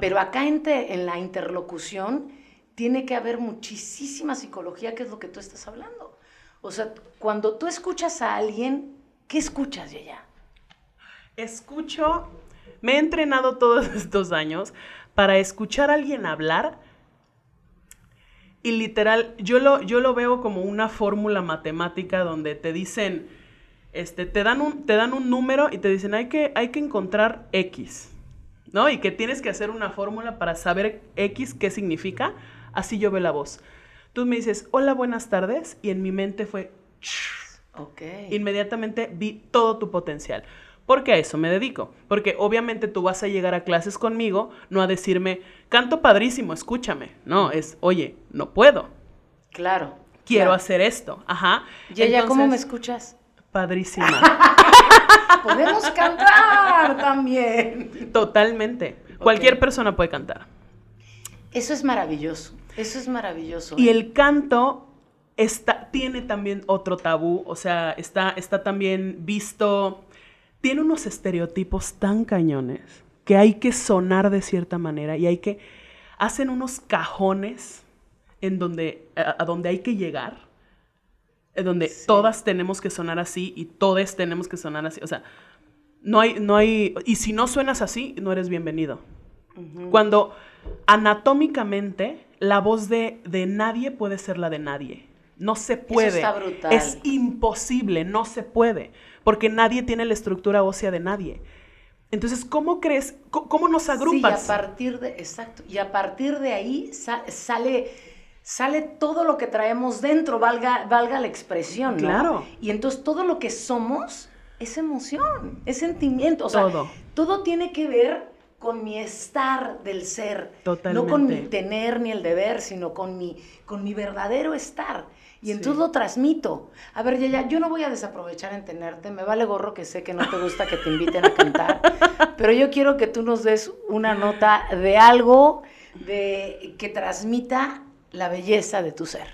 Pero acá en la interlocución tiene que haber muchísima psicología, que es lo que tú estás hablando. O sea, cuando tú escuchas a alguien, ¿qué escuchas, ella? Escucho, me he entrenado todos [LAUGHS] estos años para escuchar a alguien hablar y literal, yo lo, yo lo veo como una fórmula matemática donde te dicen, este, te, dan un, te dan un número y te dicen, hay que, hay que encontrar X, ¿no? Y que tienes que hacer una fórmula para saber X qué significa Así yo veo la voz. Tú me dices, hola, buenas tardes, y en mi mente fue, ok. Inmediatamente vi todo tu potencial. Porque a eso me dedico. Porque obviamente tú vas a llegar a clases conmigo, no a decirme, canto padrísimo, escúchame. No, es, oye, no puedo. Claro. Quiero hacer esto. Ajá. ¿Y ella cómo me escuchas? Padrísima. [LAUGHS] Podemos cantar también. Totalmente. Cualquier persona puede cantar. Eso es maravilloso. Eso es maravilloso. Y ¿eh? el canto está, tiene también otro tabú, o sea, está, está también visto, tiene unos estereotipos tan cañones que hay que sonar de cierta manera y hay que, hacen unos cajones en donde, a, donde hay que llegar, en donde todas tenemos que sonar así y todos tenemos que sonar así, o sea, no hay, no hay, y si no suenas así, no eres bienvenido. Cuando anatómicamente la voz de, de nadie puede ser la de nadie. No se puede. Eso está brutal. Es imposible, no se puede, porque nadie tiene la estructura ósea de nadie. Entonces, ¿cómo crees? ¿Cómo, nos agrupas? Sí, a partir de, exacto, y a partir de ahí sale, sale todo lo que traemos dentro, valga, valga la expresión, ¿no? Claro. Y entonces todo lo que somos es emoción, es sentimiento, o sea, todo. todo tiene que ver con mi estar del ser. Totalmente. No con mi tener ni el deber, sino con mi, con mi verdadero estar. Y entonces lo transmito. A ver, Yaya, yo no voy a desaprovechar en tenerte. Me vale gorro que sé que no te gusta que te inviten a cantar. [LAUGHS] pero yo quiero que tú nos des una nota de algo de, que transmita la belleza de tu ser.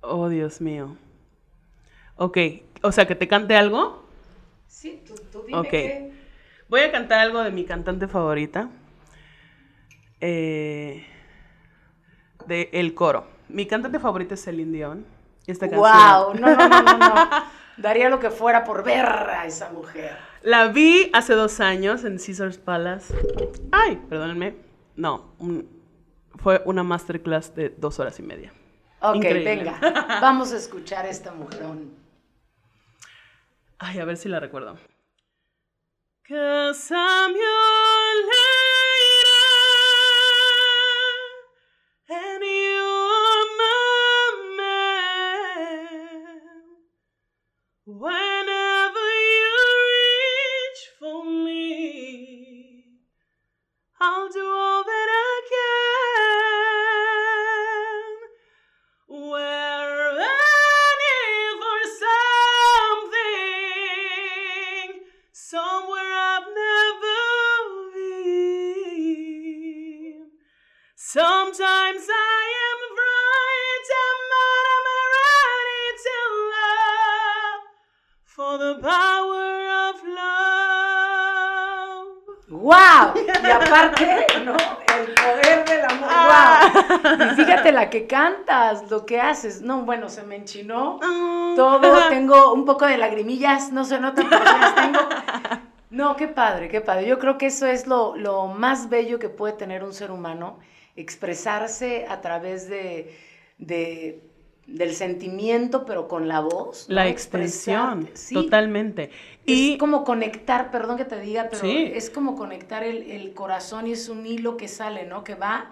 Oh, Dios mío. Ok, o sea, que te cante algo. Sí, tú, tú dime que... Voy a cantar algo de mi cantante favorita. Eh, de El Coro. Mi cantante favorita es Celine Dion. Esta ¡Wow! No, no, no, no, [LAUGHS] Daría lo que fuera por ver a esa mujer. La vi hace dos años en Caesars Palace. Ay, perdónenme. No, fue una masterclass de dos horas y media. Ok, venga. [LAUGHS] Vamos a escuchar a esta mujer. Ay, a ver si la recuerdo. Cause I'm your Wow. Aparte, ¿no? El poder del amor, ¡wow! Y fíjate la que cantas, lo que haces. No, bueno, se me enchinó Ah. todo. [LAUGHS] Tengo un poco de lagrimillas, no se notan, pero las tengo. No, qué padre, qué padre. Yo creo que eso es lo, lo más bello que puede tener un ser humano, expresarse a través de, de- del sentimiento, pero con la voz. ¿no? La expresión, Expresarte. Sí, totalmente. es Y como conectar, perdón que te diga, pero Sí. es como conectar el, el corazón y es un hilo que sale, ¿no? Que va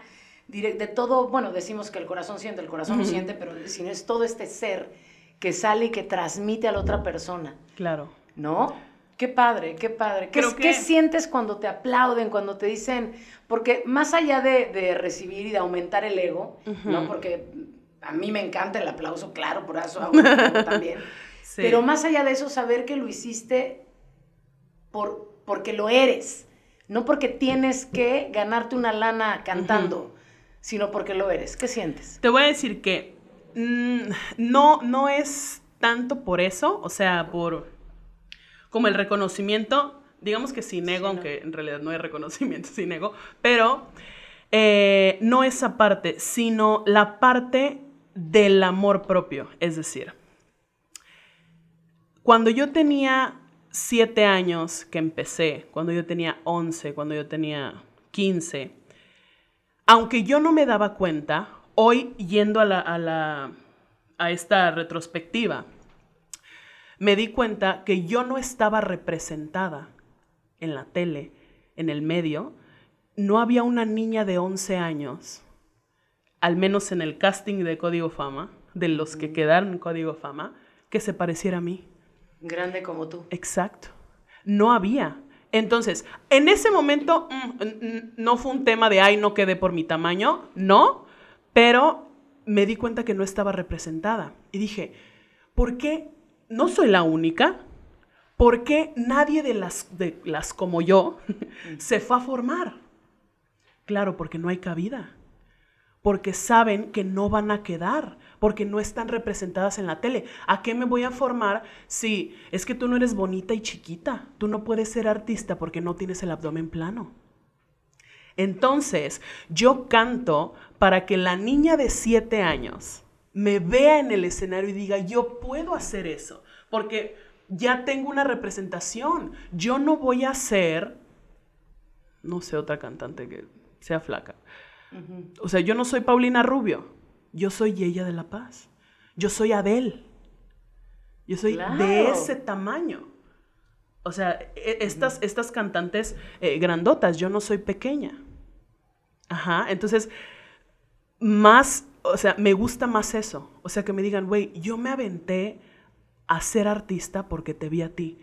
direct- de todo, bueno, decimos que el corazón siente, el corazón no siente, pero si no es todo este ser que sale y que transmite a la otra persona, claro. ¿no? Qué padre, qué padre. ¿Qué, Creo qué sientes cuando te aplauden, cuando te dicen, porque más allá de, de recibir y de aumentar el ego, ¿no? Porque a mí me encanta el aplauso, claro, por eso hago [LAUGHS] también. Sí. Pero más allá de eso, saber que lo hiciste por, porque lo eres, no porque tienes que ganarte una lana cantando, sino porque lo eres. ¿Qué sientes? Te voy a decir que mm, no, no es tanto por eso, o sea, por como el reconocimiento, digamos que sin ego, Sí, ¿no? aunque en realidad no hay reconocimiento [LAUGHS] sin ego, pero eh, no esa parte, sino la parte del amor propio, es decir, cuando yo tenía siete años que empecé, cuando yo tenía 11, cuando yo tenía 15, aunque yo no me daba cuenta, hoy yendo a, la, a, a esta retrospectiva, me di cuenta que yo no estaba representada en la tele, en el medio. No había una niña de 11 años, al menos en el casting de Código Fama, de los que quedaron en Código Fama, que se pareciera a mí. Grande como tú. Exacto. No había. Entonces, en ese momento mm, mm, no fue un tema de, ay, no quedé por mi tamaño, no, pero me di cuenta que no estaba representada. Y dije, ¿por qué no soy la única? ¿Por qué nadie de las, de las como yo [LAUGHS] se fue a formar? Claro, porque no hay cabida. Porque saben que no van a quedar, porque no están representadas en la tele. ¿A qué me voy a formar si es que tú no eres bonita y chiquita? Tú no puedes ser artista porque no tienes el abdomen plano. Entonces, yo canto para que la niña de siete años me vea en el escenario y diga, yo puedo hacer eso, porque ya tengo una representación. Yo no voy a ser, no sé, otra cantante que sea flaca. O sea, yo no soy Paulina Rubio, yo soy ella de La Paz. Yo soy Adele. Yo soy de ese tamaño. O sea, e- estas, estas cantantes eh, grandotas, yo no soy pequeña. Ajá, entonces, más, o sea, me gusta más eso. O sea, que me digan, güey, yo me aventé a ser artista porque te vi a ti.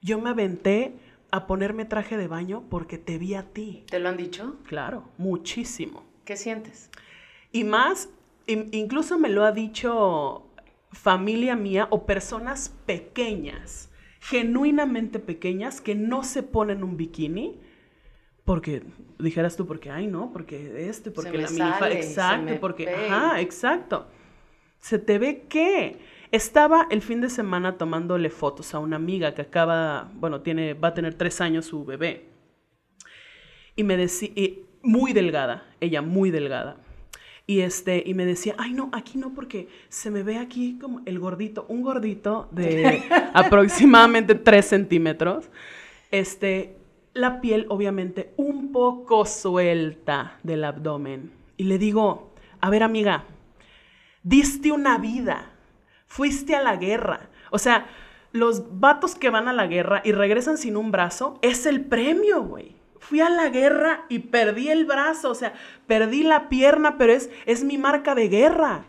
Yo me aventé a ponerme traje de baño porque te vi a ti. ¿Te lo han dicho? Claro, muchísimo. ¿Qué sientes? Y más, in- incluso me lo ha dicho familia mía o personas pequeñas, genuinamente pequeñas, que no se ponen un bikini. Porque, dijeras tú, porque, ay, no, porque este, porque la minifa, exacto, porque, ve. ajá, exacto. Se te ve que estaba el fin de semana tomándole fotos a una amiga que acaba, bueno, tiene, va a tener tres años su bebé. Y me decía, muy delgada, ella muy delgada. Y, este, y me decía, ay no, aquí no, porque se me ve aquí como el gordito, un gordito de [LAUGHS] aproximadamente 3 centímetros. Este, la piel obviamente un poco suelta del abdomen. Y le digo, a ver amiga, diste una vida, fuiste a la guerra. O sea, los vatos que van a la guerra y regresan sin un brazo, es el premio, güey. Fui a la guerra y perdí el brazo, o sea, perdí la pierna, pero es, es mi marca de guerra.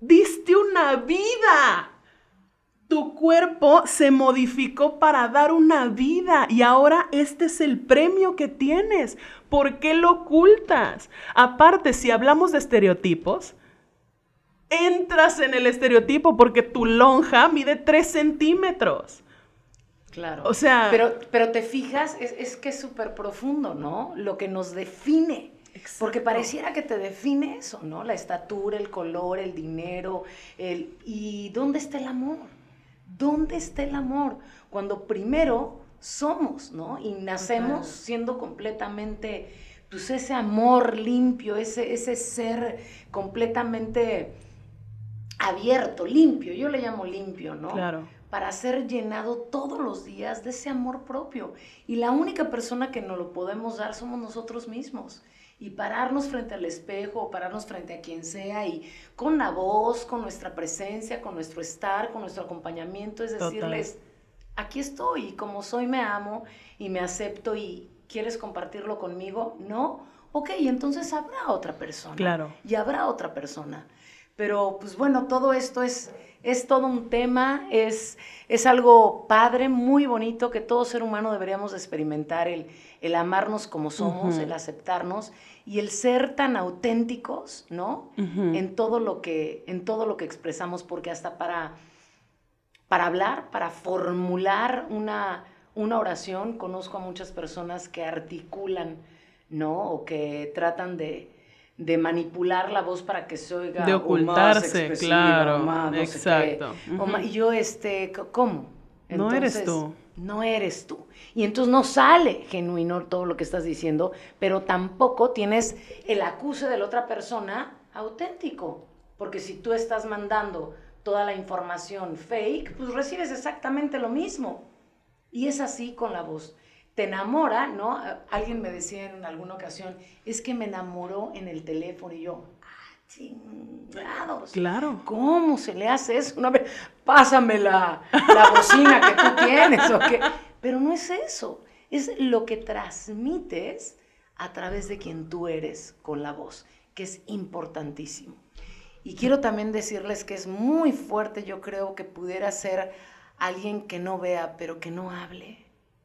Diste una vida. Tu cuerpo se modificó para dar una vida y ahora este es el premio que tienes. ¿Por qué lo ocultas? Aparte, si hablamos de estereotipos, entras en el estereotipo porque tu lonja mide 3 centímetros. Claro. O sea- Pero, pero te fijas, es, es que es súper profundo, ¿no? Lo que nos define. Porque pareciera que te define eso, ¿no? La estatura, el color, el dinero, el... ¿Y dónde está el amor? ¿Dónde está el amor? Cuando primero somos, ¿no? Y nacemos siendo completamente, pues ese amor limpio, ese, ese ser completamente abierto, limpio, yo le llamo limpio, ¿no? Claro. Para ser llenado todos los días de ese amor propio. Y la única persona que nos lo podemos dar somos nosotros mismos. Y pararnos frente al espejo, pararnos frente a quien sea y con la voz, con nuestra presencia, con nuestro estar, con nuestro acompañamiento, es decirles, aquí estoy y como soy me amo y me acepto y quieres compartirlo conmigo, ¿no? Ok, entonces habrá otra persona. Claro. Y habrá otra persona. Pero pues bueno, todo esto es, es todo un tema, es, es algo padre, muy bonito que todo ser humano deberíamos experimentar, el, el amarnos como somos, el aceptarnos y el ser tan auténticos, ¿no? en, todo lo que, en todo lo que expresamos, porque hasta para, para hablar, para formular una, una oración, conozco a muchas personas que articulan, ¿no? O que tratan de, de manipular la voz para que se oiga de ocultarse, claro, exacto. y yo este, ¿cómo? no eres tú. No eres tú. Y entonces no sale genuino todo lo que estás diciendo, pero tampoco tienes el acuse de la otra persona auténtico. Porque si tú estás mandando toda la información fake, pues recibes exactamente lo mismo. Y es así con la voz te enamora, ¿no? Alguien me decía en alguna ocasión, es que me enamoró en el teléfono y yo, ah, chingados. Claro. ¿Cómo se le hace eso? Una vez, pásame la, la bocina que tú tienes o qué. Pero no es eso, es lo que transmites a través de quien tú eres con la voz, que es importantísimo. Y quiero también decirles que es muy fuerte, yo creo que pudiera ser alguien que no vea, pero que no hable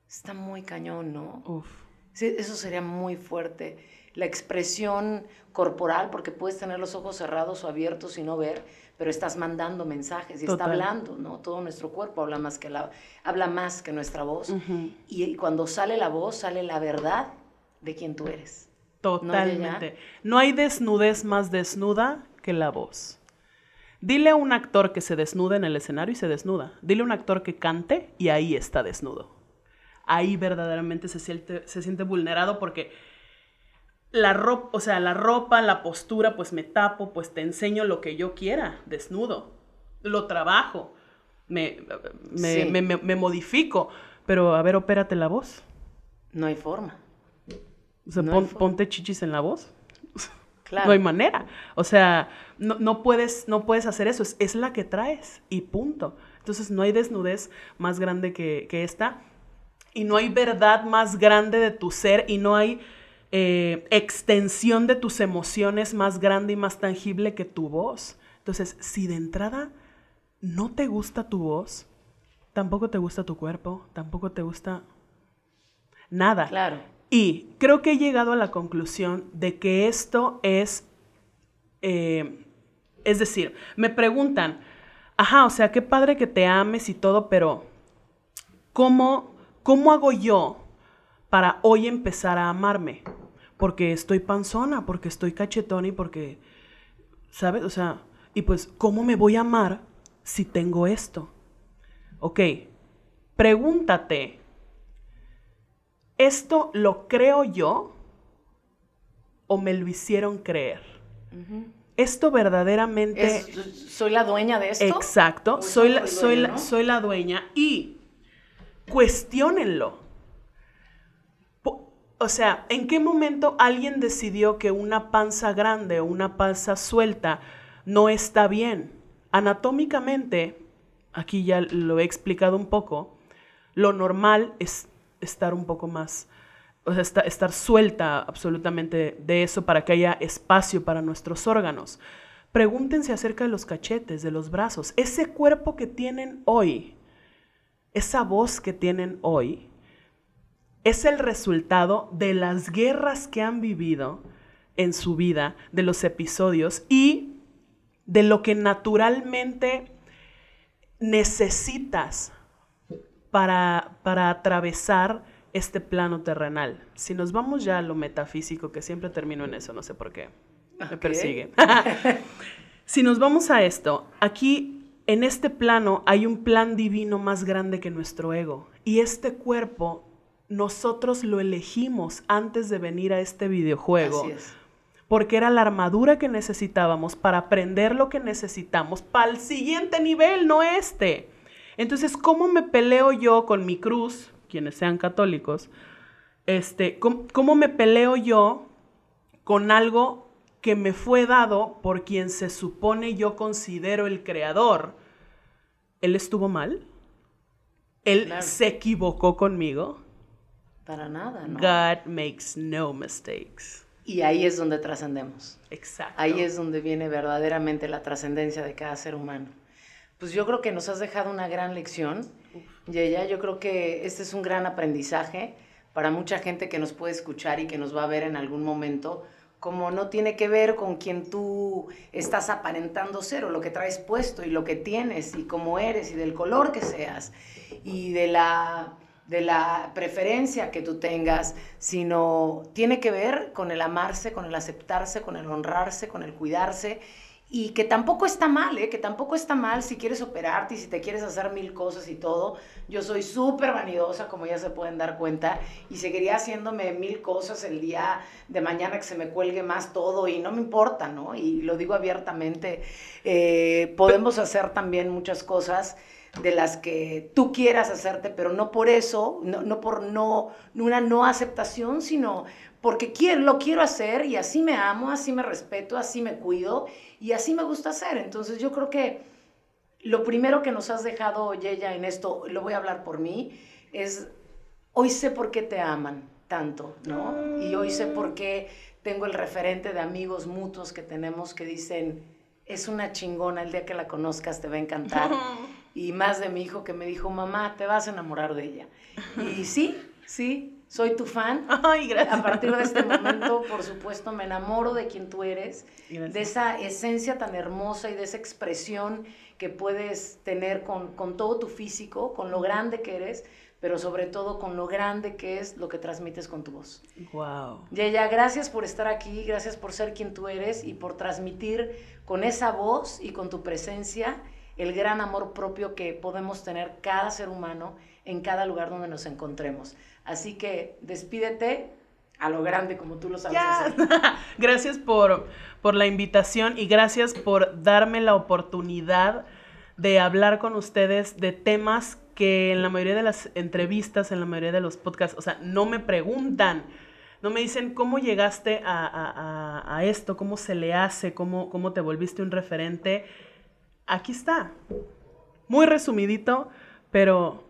Está muy cañón, ¿no? Uf. Sí, eso sería muy fuerte. La expresión corporal, porque puedes tener los ojos cerrados o abiertos y no ver, pero estás mandando mensajes y está hablando, ¿no? Todo nuestro cuerpo habla más que, la, habla más que nuestra voz. y, cuando sale la voz, sale la verdad de quien tú eres. Totalmente. no hay desnudez más desnuda que la voz. Dile a un actor que se desnuda en el escenario y se desnuda. Dile a un actor que cante y ahí está desnudo ahí verdaderamente se siente, se siente vulnerado porque la ropa, o sea, la ropa, la postura, pues me tapo, pues te enseño lo que yo quiera, desnudo, lo trabajo, me, me, modifico, pero a ver, opérate la voz. No hay forma. O sea, ponte chichis en la voz. Claro. No hay manera. O sea, no, puedes, no puedes hacer eso. Es, la que traes y punto. Entonces, no hay desnudez más grande que, que esta y no hay verdad más grande de tu ser y no hay eh, extensión de tus emociones más grande y más tangible que tu voz. Entonces, si de entrada no te gusta tu voz, tampoco te gusta tu cuerpo, tampoco te gusta nada. Claro. Y creo que he llegado a la conclusión de que esto es, eh, es decir, me preguntan, ajá, o sea, qué padre que te ames y todo, pero ¿cómo ¿Cómo hago yo para hoy empezar a amarme? Porque estoy panzona, porque estoy cachetón y porque, ¿sabes? O sea, y pues, ¿cómo me voy a amar si tengo esto? Ok, pregúntate, ¿esto lo creo yo o me lo hicieron creer? Esto verdaderamente... ¿Soy la dueña de esto? Exacto, soy la, soy, soy la dueña y cuestionenlo. O sea, ¿en qué momento alguien decidió que una panza grande o una panza suelta no está bien? Anatómicamente, aquí ya lo he explicado un poco, lo normal es estar un poco más, o sea, estar, suelta absolutamente de eso para que haya espacio para nuestros órganos. Pregúntense acerca de los cachetes, de los brazos, ese cuerpo que tienen hoy, esa voz que tienen hoy es el resultado de las guerras que han vivido en su vida, de los episodios y de lo que naturalmente necesitas para, para atravesar este plano terrenal. Si nos vamos ya a lo metafísico, que siempre termino en eso, no sé por qué, me persigue. [LAUGHS] si nos vamos a esto, aquí en este plano hay un plan divino más grande que nuestro ego. Y este cuerpo, nosotros lo elegimos antes de venir a este videojuego. Así es. Porque era la armadura que necesitábamos para aprender lo que necesitamos para el siguiente nivel, no este. Entonces, ¿cómo me peleo yo con mi cruz, quienes sean católicos? Este, ¿cómo, cómo me peleo yo con algo que me fue dado por quien se supone yo considero el creador? ¿Él estuvo mal? ¿Él Claro. se equivocó conmigo? Para nada, ¿no? God makes no mistakes. Y ahí es donde trascendemos. Exacto. Ahí es donde viene verdaderamente la trascendencia de cada ser humano. Pues yo creo que nos has dejado una gran lección, Yeya. Yo creo que este es un gran aprendizaje para mucha gente que nos puede escuchar y que nos va a ver en algún momento, como no tiene que ver con quien tú estás aparentando ser o lo que traes puesto y lo que tienes y cómo eres y del color que seas y de la de la preferencia que tú tengas, sino tiene que ver con el amarse, con el aceptarse, con el honrarse, con el cuidarse y que tampoco está mal, ¿eh? que tampoco está mal si quieres operarte y si te quieres hacer mil cosas y todo. Yo soy súper vanidosa, como ya se pueden dar cuenta, y seguiría haciéndome mil cosas el día de mañana que se me cuelgue más todo y no me importa, ¿no? Y lo digo abiertamente, eh, podemos hacer también muchas cosas de las que tú quieras hacerte, pero no por eso, no, no por no, una no aceptación, sino porque quiero, lo quiero hacer y así me amo, así me respeto, así me cuido y así me gusta hacer. Entonces yo creo que lo primero que nos has dejado, Yeya, en esto, lo voy a hablar por mí, es hoy sé por qué te aman tanto, ¿no? Y hoy sé por qué tengo el referente de amigos mutuos que tenemos que dicen, es una chingona, el día que la conozcas te va a encantar. [LAUGHS] Y más de mi hijo que me dijo, mamá, te vas a enamorar de ella. Y sí, sí, soy tu fan. [LAUGHS] Ay, gracias. A partir de este momento, por supuesto, me enamoro de quien tú eres, Gracias. de esa esencia tan hermosa y de esa expresión que puedes tener con, con todo tu físico, con lo grande que eres, pero sobre todo con lo grande que es lo que transmites con tu voz. Wow. Yaya, gracias por estar aquí, gracias por ser quien tú eres y por transmitir con esa voz y con tu presencia el gran amor propio que podemos tener cada ser humano en cada lugar donde nos encontremos. Así que despídete a lo grande como tú lo sabes Ya. hacer. [LAUGHS] gracias por, por la invitación y gracias por darme la oportunidad de hablar con ustedes de temas que en la mayoría de las entrevistas, en la mayoría de los podcasts, o sea, no me preguntan, no me dicen cómo llegaste a, a- a- a esto, cómo se le hace, cómo, cómo te volviste un referente. Aquí está. Muy resumidito, pero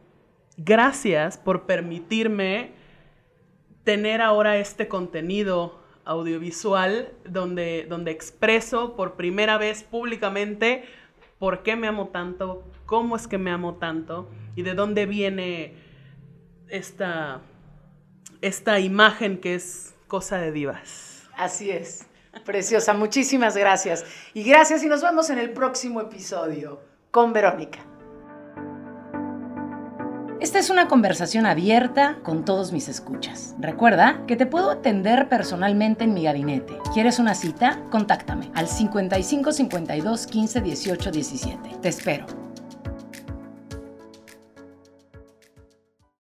gracias por permitirme tener ahora este contenido audiovisual donde, donde expreso por primera vez públicamente por qué me amo tanto, cómo es que me amo tanto y de dónde viene esta, esta imagen que es cosa de divas. Así es. Preciosa, muchísimas gracias. Y gracias y nos vemos en el próximo episodio con Verónica. Esta es una conversación abierta con todos mis escuchas. Recuerda que te puedo atender personalmente en mi gabinete. ¿Quieres una cita? Contáctame al 55 52 15 18 17. Te espero.